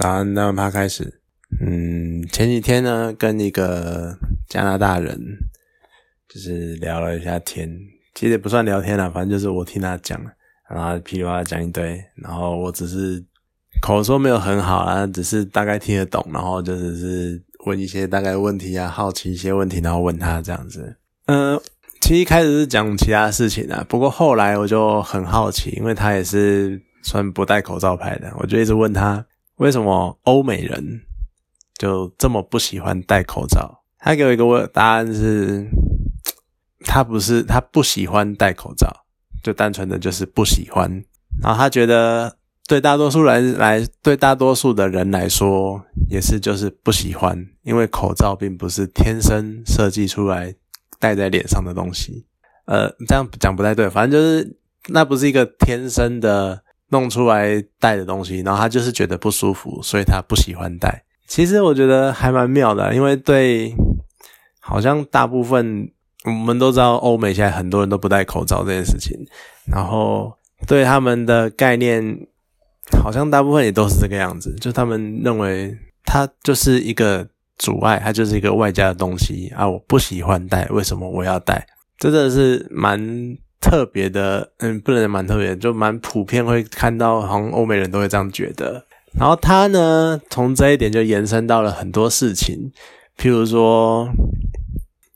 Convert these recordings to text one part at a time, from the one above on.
早安，那趴开始。嗯，前几天呢，跟一个加拿大人就是聊了一下天，其实也不算聊天啦，反正就是我听他讲，然后噼里啪啦讲一堆，然后我只是口说没有很好啊，只是大概听得懂，然后就只是问一些大概问题啊，好奇一些问题，然后问他这样子。嗯，其实一开始是讲其他事情啊，不过后来我就很好奇，因为他也是算不戴口罩拍的，我就一直问他。为什么欧美人就这么不喜欢戴口罩？他给我一个答案是，他不是他不喜欢戴口罩，就单纯的就是不喜欢。然后他觉得对大多数人来，对大多数的人来说，也是就是不喜欢，因为口罩并不是天生设计出来戴在脸上的东西。呃，这样讲不太对，反正就是那不是一个天生的。弄出来戴的东西，然后他就是觉得不舒服，所以他不喜欢戴。其实我觉得还蛮妙的，因为对，好像大部分我们都知道，欧美现在很多人都不戴口罩这件事情，然后对他们的概念，好像大部分也都是这个样子，就他们认为它就是一个阻碍，它就是一个外加的东西啊，我不喜欢戴，为什么我要戴？真的是蛮。特别的，嗯，不能蛮特别，就蛮普遍会看到，好像欧美人都会这样觉得。然后他呢，从这一点就延伸到了很多事情，譬如说，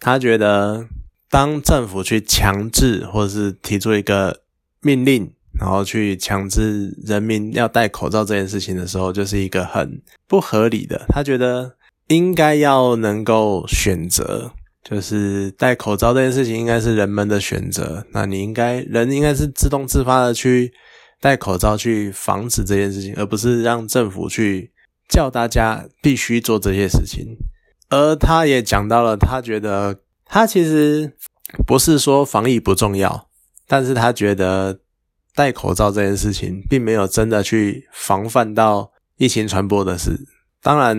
他觉得当政府去强制或者是提出一个命令，然后去强制人民要戴口罩这件事情的时候，就是一个很不合理的。他觉得应该要能够选择。就是戴口罩这件事情应该是人们的选择，那你应该人应该是自动自发的去戴口罩去防止这件事情，而不是让政府去叫大家必须做这些事情。而他也讲到了，他觉得他其实不是说防疫不重要，但是他觉得戴口罩这件事情并没有真的去防范到疫情传播的事。当然，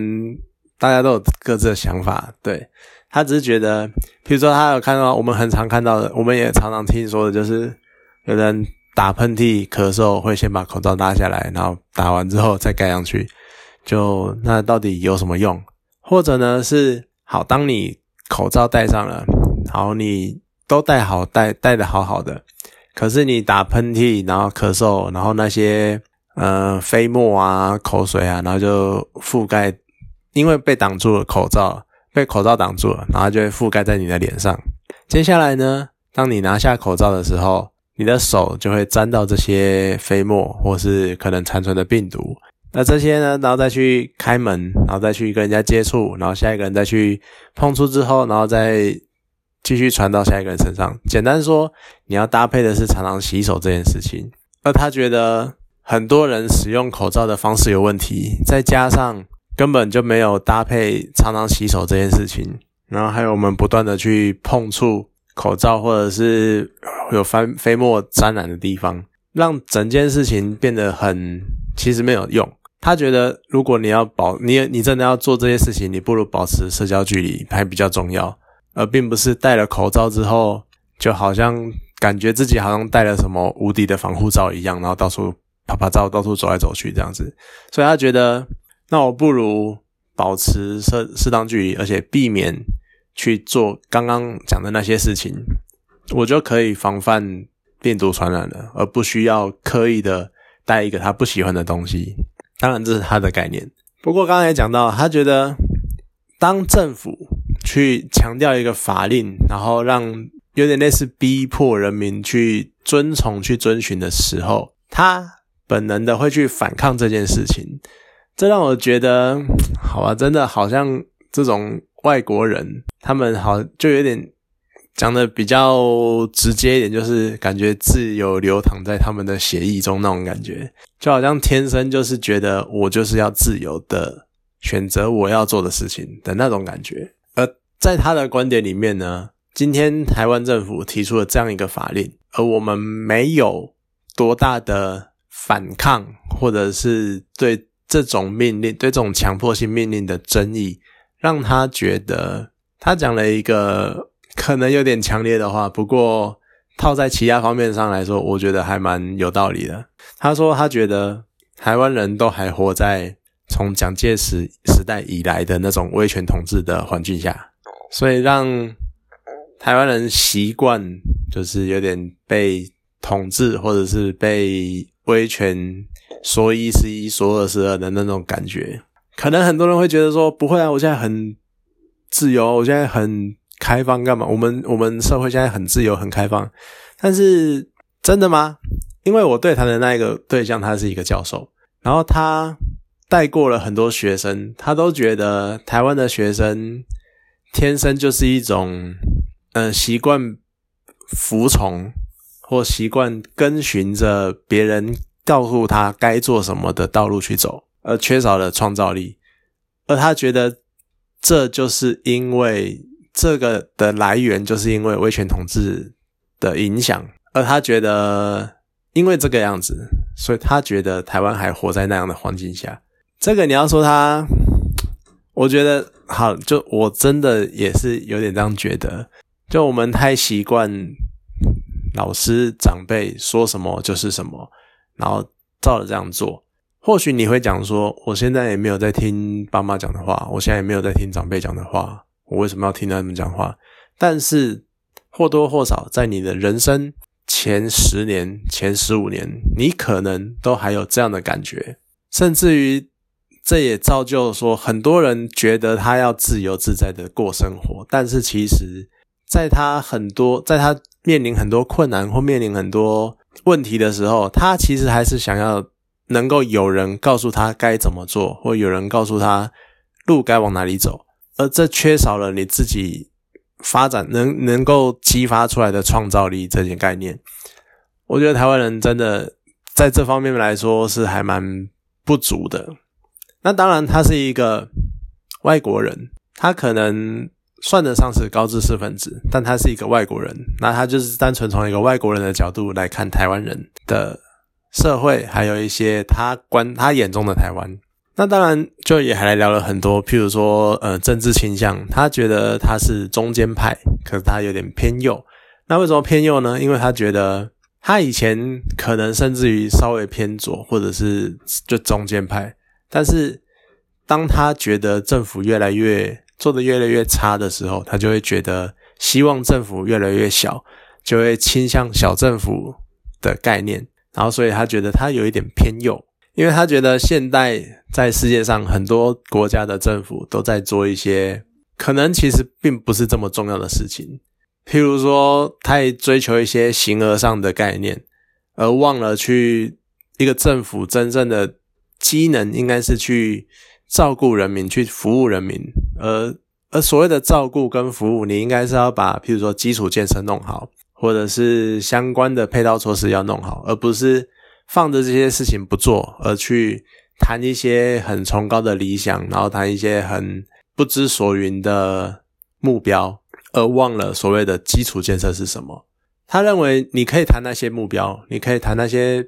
大家都有各自的想法，对。他只是觉得，比如说他有看到我们很常看到的，我们也常常听说的，就是有人打喷嚏、咳嗽会先把口罩拉下来，然后打完之后再盖上去。就那到底有什么用？或者呢是好，当你口罩戴上了，好，你都戴好，戴戴的好好的，可是你打喷嚏，然后咳嗽，然后那些呃飞沫啊、口水啊，然后就覆盖，因为被挡住了口罩。被口罩挡住了，然后就会覆盖在你的脸上。接下来呢，当你拿下口罩的时候，你的手就会沾到这些飞沫，或是可能残存的病毒。那这些呢，然后再去开门，然后再去跟人家接触，然后下一个人再去碰触之后，然后再继续传到下一个人身上。简单说，你要搭配的是常常洗手这件事情。而他觉得很多人使用口罩的方式有问题，再加上。根本就没有搭配常常洗手这件事情，然后还有我们不断的去碰触口罩或者是有翻飞沫沾染的地方，让整件事情变得很其实没有用。他觉得如果你要保你你真的要做这些事情，你不如保持社交距离还比较重要，而并不是戴了口罩之后就好像感觉自己好像戴了什么无敌的防护罩一样，然后到处啪啪照，到处走来走去这样子。所以他觉得。那我不如保持适适当距离，而且避免去做刚刚讲的那些事情，我就可以防范病毒传染了，而不需要刻意的带一个他不喜欢的东西。当然，这是他的概念。不过刚才也讲到，他觉得当政府去强调一个法令，然后让有点类似逼迫人民去遵从、去遵循的时候，他本能的会去反抗这件事情。这让我觉得，好吧，真的好像这种外国人，他们好就有点讲的比较直接一点，就是感觉自由流淌在他们的血液中那种感觉，就好像天生就是觉得我就是要自由的选择我要做的事情的那种感觉。而在他的观点里面呢，今天台湾政府提出了这样一个法令，而我们没有多大的反抗，或者是对。这种命令对这种强迫性命令的争议，让他觉得他讲了一个可能有点强烈的话，不过套在其他方面上来说，我觉得还蛮有道理的。他说他觉得台湾人都还活在从蒋介石时代以来的那种威权统治的环境下，所以让台湾人习惯就是有点被统治，或者是被威权说一是一，说二是二的那种感觉。可能很多人会觉得说，不会啊，我现在很自由，我现在很开放，干嘛？我们我们社会现在很自由、很开放，但是真的吗？因为我对谈的那一个对象，他是一个教授，然后他带过了很多学生，他都觉得台湾的学生天生就是一种，呃，习惯服从或习惯跟循着别人告诉他该做什么的道路去走，而缺少了创造力，而他觉得这就是因为这个的来源，就是因为威权统治的影响，而他觉得。因为这个样子，所以他觉得台湾还活在那样的环境下。这个你要说他，我觉得好，就我真的也是有点这样觉得。就我们太习惯老师长辈说什么就是什么，然后照着这样做。或许你会讲说，我现在也没有在听爸妈讲的话，我现在也没有在听长辈讲的话，我为什么要听他们讲话？但是或多或少在你的人生。前十年、前十五年，你可能都还有这样的感觉，甚至于这也造就说，很多人觉得他要自由自在的过生活，但是其实，在他很多，在他面临很多困难或面临很多问题的时候，他其实还是想要能够有人告诉他该怎么做，或有人告诉他路该往哪里走，而这缺少了你自己。发展能能够激发出来的创造力这些概念，我觉得台湾人真的在这方面来说是还蛮不足的。那当然，他是一个外国人，他可能算得上是高知识分子，但他是一个外国人，那他就是单纯从一个外国人的角度来看台湾人的社会，还有一些他观他眼中的台湾。那当然，就也还聊了很多，譬如说，呃，政治倾向，他觉得他是中间派，可是他有点偏右。那为什么偏右呢？因为他觉得他以前可能甚至于稍微偏左，或者是就中间派。但是当他觉得政府越来越做的越来越差的时候，他就会觉得希望政府越来越小，就会倾向小政府的概念。然后，所以他觉得他有一点偏右。因为他觉得现代在世界上很多国家的政府都在做一些可能其实并不是这么重要的事情，譬如说，太追求一些形而上的概念，而忘了去一个政府真正的机能应该是去照顾人民、去服务人民，而而所谓的照顾跟服务，你应该是要把譬如说基础建设弄好，或者是相关的配套措施要弄好，而不是。放着这些事情不做，而去谈一些很崇高的理想，然后谈一些很不知所云的目标，而忘了所谓的基础建设是什么。他认为你可以谈那些目标，你可以谈那些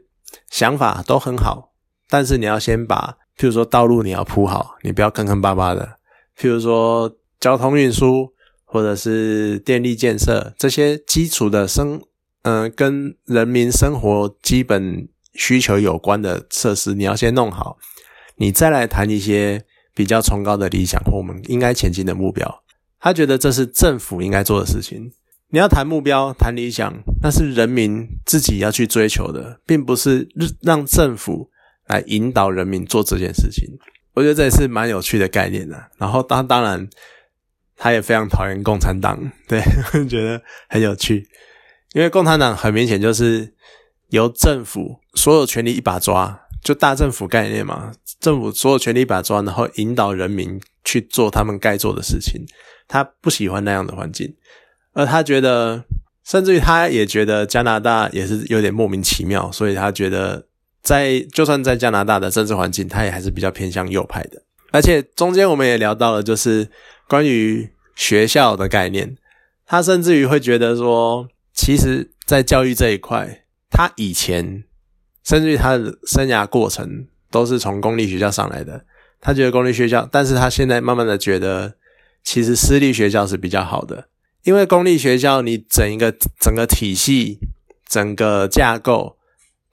想法都很好，但是你要先把，譬如说道路你要铺好，你不要坑坑巴巴的。譬如说交通运输或者是电力建设这些基础的生，嗯，跟人民生活基本。需求有关的设施，你要先弄好，你再来谈一些比较崇高的理想或我们应该前进的目标。他觉得这是政府应该做的事情。你要谈目标、谈理想，那是人民自己要去追求的，并不是让政府来引导人民做这件事情。我觉得这也是蛮有趣的概念的。然后当当然，他也非常讨厌共产党，对，觉得很有趣，因为共产党很明显就是由政府。所有权力一把抓，就大政府概念嘛。政府所有权力一把抓，然后引导人民去做他们该做的事情。他不喜欢那样的环境，而他觉得，甚至于他也觉得加拿大也是有点莫名其妙。所以他觉得，在就算在加拿大的政治环境，他也还是比较偏向右派的。而且中间我们也聊到了，就是关于学校的概念。他甚至于会觉得说，其实，在教育这一块，他以前。甚至于他的生涯过程都是从公立学校上来的，他觉得公立学校，但是他现在慢慢的觉得，其实私立学校是比较好的，因为公立学校你整一个整个体系、整个架构，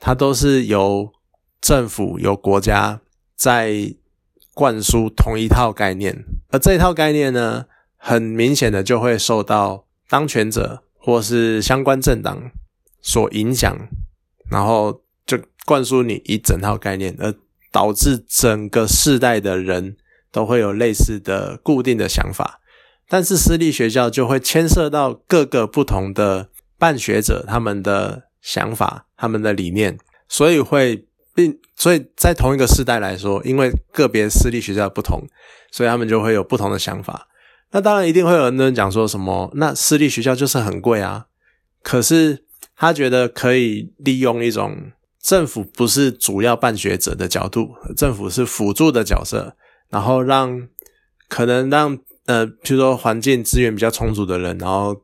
它都是由政府、由国家在灌输同一套概念，而这一套概念呢，很明显的就会受到当权者或是相关政党所影响，然后就灌输你一整套概念，而导致整个世代的人都会有类似的固定的想法。但是私立学校就会牵涉到各个不同的办学者他们的想法、他们的理念，所以会并所以在同一个世代来说，因为个别私立学校不同，所以他们就会有不同的想法。那当然一定会有人讲说什么，那私立学校就是很贵啊。可是他觉得可以利用一种政府不是主要办学者的角度，政府是辅助的角色，然后让可能让。呃，比如说环境资源比较充足的人，然后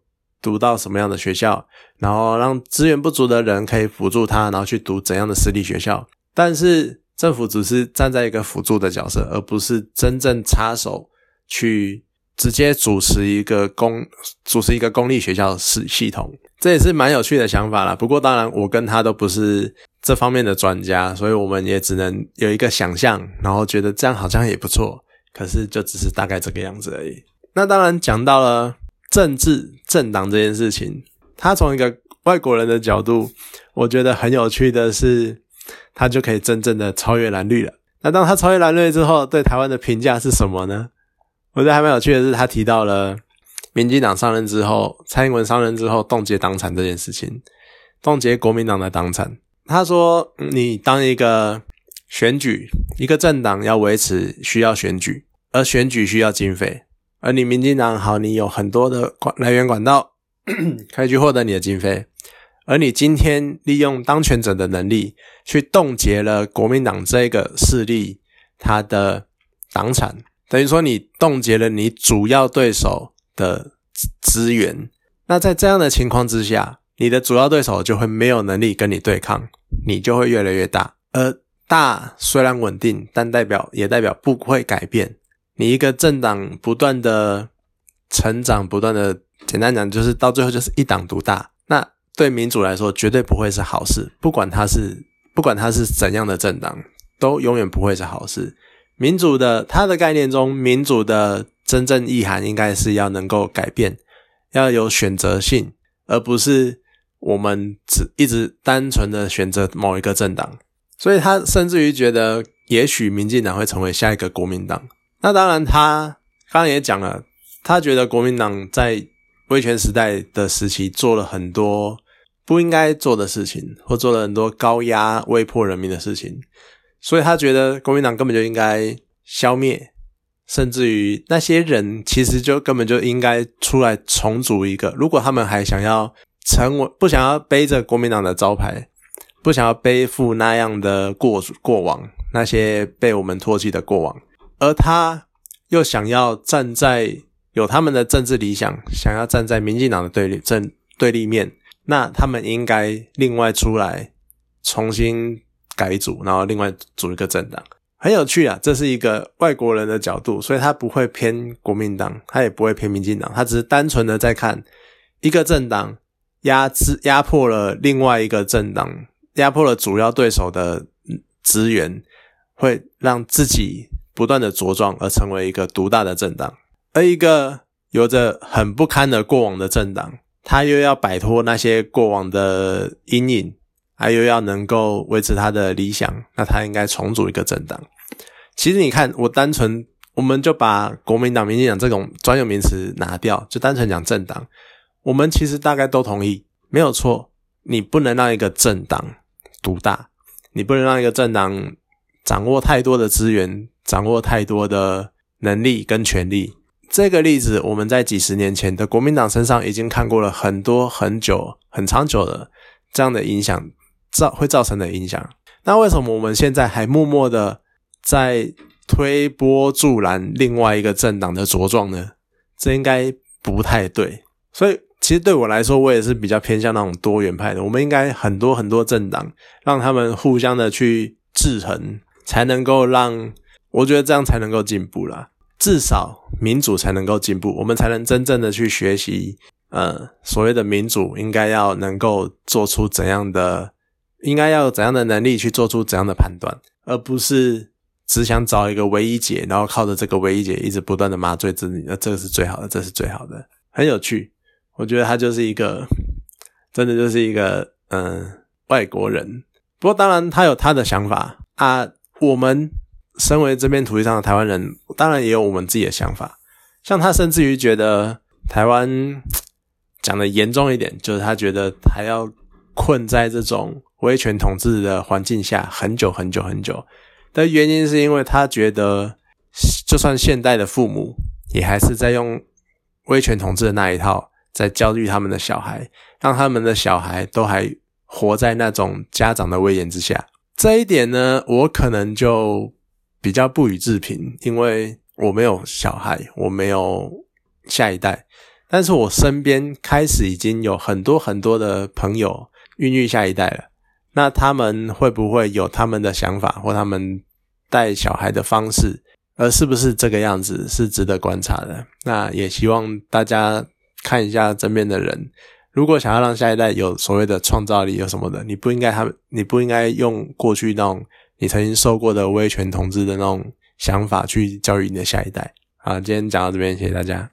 读到什么样的学校，然后让资源不足的人可以辅助他，然后去读怎样的私立学校。但是政府只是站在一个辅助的角色，而不是真正插手去直接主持一个公主持一个公立学校系系统。这也是蛮有趣的想法啦。不过当然，我跟他都不是这方面的专家，所以我们也只能有一个想象，然后觉得这样好像也不错。可是就只是大概这个样子而已。那当然讲到了政治政党这件事情，他从一个外国人的角度，我觉得很有趣的是，他就可以真正的超越蓝绿了。那当他超越蓝绿之后，对台湾的评价是什么呢？我觉得还蛮有趣的是，他提到了民进党上任之后，蔡英文上任之后冻结党产这件事情，冻结国民党的党产。他说：“你当一个。”选举一个政党要维持需要选举，而选举需要经费，而你民进党好，你有很多的管来源管道可以去获得你的经费，而你今天利用当权者的能力去冻结了国民党这个势力他的党产，等于说你冻结了你主要对手的资源，那在这样的情况之下，你的主要对手就会没有能力跟你对抗，你就会越来越大，而。大虽然稳定，但代表也代表不会改变。你一个政党不断的成长，不断的，简单讲就是到最后就是一党独大。那对民主来说绝对不会是好事。不管他是不管他是怎样的政党，都永远不会是好事。民主的它的概念中，民主的真正意涵应该是要能够改变，要有选择性，而不是我们只一直单纯的选择某一个政党。所以他甚至于觉得，也许民进党会成为下一个国民党。那当然，他刚刚也讲了，他觉得国民党在威权时代的时期做了很多不应该做的事情，或做了很多高压、威迫人民的事情。所以他觉得国民党根本就应该消灭，甚至于那些人其实就根本就应该出来重组一个。如果他们还想要成为，不想要背着国民党的招牌。不想要背负那样的过过往，那些被我们唾弃的过往，而他又想要站在有他们的政治理想，想要站在民进党的对立正对立面，那他们应该另外出来重新改组，然后另外组一个政党，很有趣啊！这是一个外国人的角度，所以他不会偏国民党，他也不会偏民进党，他只是单纯的在看一个政党压制压迫了另外一个政党。压迫了主要对手的资源，会让自己不断的茁壮，而成为一个独大的政党。而一个有着很不堪的过往的政党，他又要摆脱那些过往的阴影，还又要能够维持他的理想，那他应该重组一个政党。其实你看，我单纯我们就把国民党、民进党这种专有名词拿掉，就单纯讲政党，我们其实大概都同意，没有错。你不能让一个政党。独大，你不能让一个政党掌握太多的资源，掌握太多的能力跟权力。这个例子，我们在几十年前的国民党身上已经看过了很多很久、很长久的这样的影响造会造成的影响。那为什么我们现在还默默的在推波助澜另外一个政党的茁壮呢？这应该不太对，所以。其实对我来说，我也是比较偏向那种多元派的。我们应该很多很多政党，让他们互相的去制衡，才能够让我觉得这样才能够进步啦。至少民主才能够进步，我们才能真正的去学习。呃，所谓的民主应该要能够做出怎样的，应该要有怎样的能力去做出怎样的判断，而不是只想找一个唯一解，然后靠着这个唯一解一直不断的麻醉自己，那这个是最好的，这是最好的，很有趣。我觉得他就是一个，真的就是一个嗯外国人。不过当然他有他的想法啊，我们身为这片土地上的台湾人，当然也有我们自己的想法。像他甚至于觉得台湾讲的严重一点，就是他觉得还要困在这种威权统治的环境下很久很久很久。的原因是因为他觉得，就算现代的父母也还是在用威权统治的那一套。在教育他们的小孩，让他们的小孩都还活在那种家长的威严之下。这一点呢，我可能就比较不予置评，因为我没有小孩，我没有下一代。但是我身边开始已经有很多很多的朋友孕育下一代了。那他们会不会有他们的想法，或他们带小孩的方式，而是不是这个样子，是值得观察的。那也希望大家。看一下身边的人，如果想要让下一代有所谓的创造力，有什么的，你不应该他们，你不应该用过去那种你曾经受过的威权统治的那种想法去教育你的下一代。好，今天讲到这边，谢谢大家。